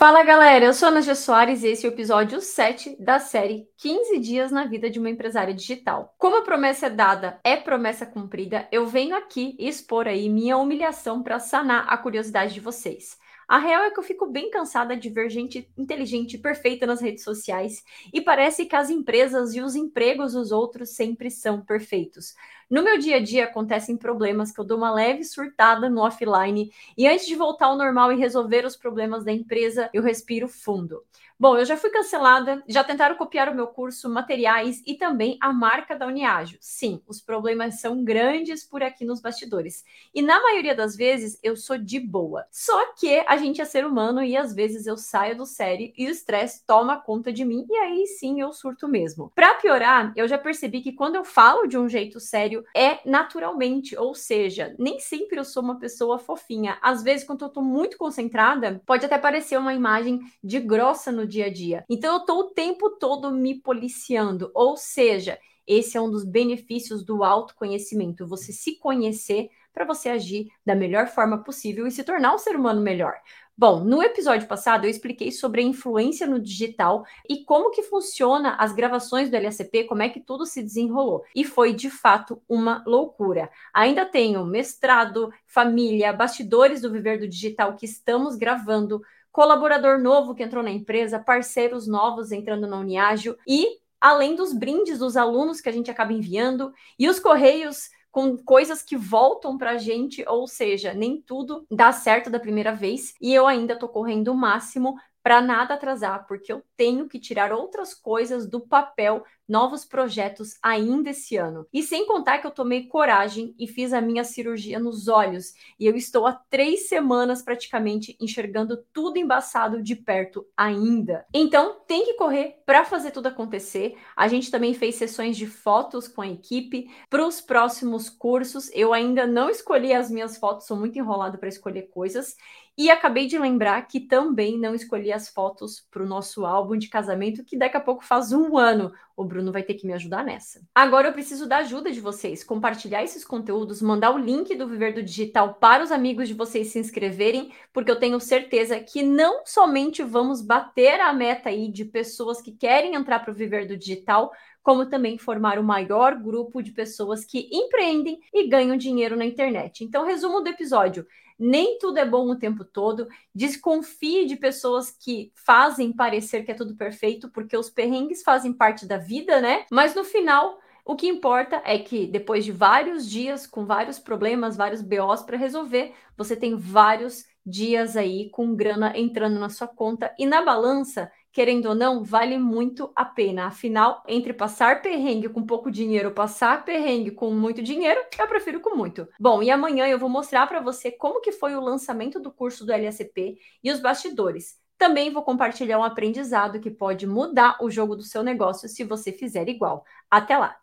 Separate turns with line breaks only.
Fala galera, eu sou Ana G. Soares e esse é o episódio 7 da série 15 Dias na Vida de uma Empresária Digital. Como a promessa é dada, é promessa cumprida, eu venho aqui expor aí minha humilhação para sanar a curiosidade de vocês. A real é que eu fico bem cansada de ver gente inteligente e perfeita nas redes sociais e parece que as empresas e os empregos dos outros sempre são perfeitos. No meu dia a dia acontecem problemas que eu dou uma leve surtada no offline e antes de voltar ao normal e resolver os problemas da empresa, eu respiro fundo. Bom, eu já fui cancelada, já tentaram copiar o meu curso, materiais e também a marca da Uniágio. Sim, os problemas são grandes por aqui nos bastidores. E na maioria das vezes eu sou de boa. Só que a gente é ser humano e às vezes eu saio do sério e o estresse toma conta de mim e aí sim eu surto mesmo. Para piorar, eu já percebi que quando eu falo de um jeito sério é naturalmente, ou seja, nem sempre eu sou uma pessoa fofinha. Às vezes quando eu tô muito concentrada, pode até parecer uma imagem de grossa no dia a dia. Então eu tô o tempo todo me policiando, ou seja, esse é um dos benefícios do autoconhecimento, você se conhecer para você agir da melhor forma possível e se tornar um ser humano melhor. Bom, no episódio passado eu expliquei sobre a influência no digital e como que funciona as gravações do LACP, como é que tudo se desenrolou. E foi de fato uma loucura. Ainda tenho mestrado, família, bastidores do Viver do Digital que estamos gravando, colaborador novo que entrou na empresa, parceiros novos entrando na Uniágio e além dos brindes dos alunos que a gente acaba enviando e os correios com coisas que voltam para a gente, ou seja, nem tudo dá certo da primeira vez e eu ainda estou correndo o máximo para nada atrasar, porque eu tenho que tirar outras coisas do papel, novos projetos ainda esse ano. E sem contar que eu tomei coragem e fiz a minha cirurgia nos olhos, e eu estou há três semanas praticamente enxergando tudo embaçado de perto ainda. Então tem que correr para fazer tudo acontecer. A gente também fez sessões de fotos com a equipe para os próximos cursos. Eu ainda não escolhi as minhas fotos, sou muito enrolado para escolher coisas. E acabei de lembrar que também não escolhi as fotos para o nosso álbum de casamento, que daqui a pouco faz um ano. O Bruno vai ter que me ajudar nessa. Agora eu preciso da ajuda de vocês, compartilhar esses conteúdos, mandar o link do Viver do Digital para os amigos de vocês se inscreverem, porque eu tenho certeza que não somente vamos bater a meta aí de pessoas que querem entrar para o Viver do Digital, como também formar o maior grupo de pessoas que empreendem e ganham dinheiro na internet. Então, resumo do episódio: nem tudo é bom o tempo todo. Desconfie de pessoas que fazem parecer que é tudo perfeito, porque os perrengues fazem parte da vida, né? Mas no final, o que importa é que depois de vários dias com vários problemas, vários BOs para resolver, você tem vários dias aí com grana entrando na sua conta e na balança querendo ou não, vale muito a pena. Afinal, entre passar perrengue com pouco dinheiro passar perrengue com muito dinheiro, eu prefiro com muito. Bom, e amanhã eu vou mostrar para você como que foi o lançamento do curso do LSP e os bastidores. Também vou compartilhar um aprendizado que pode mudar o jogo do seu negócio se você fizer igual. Até lá!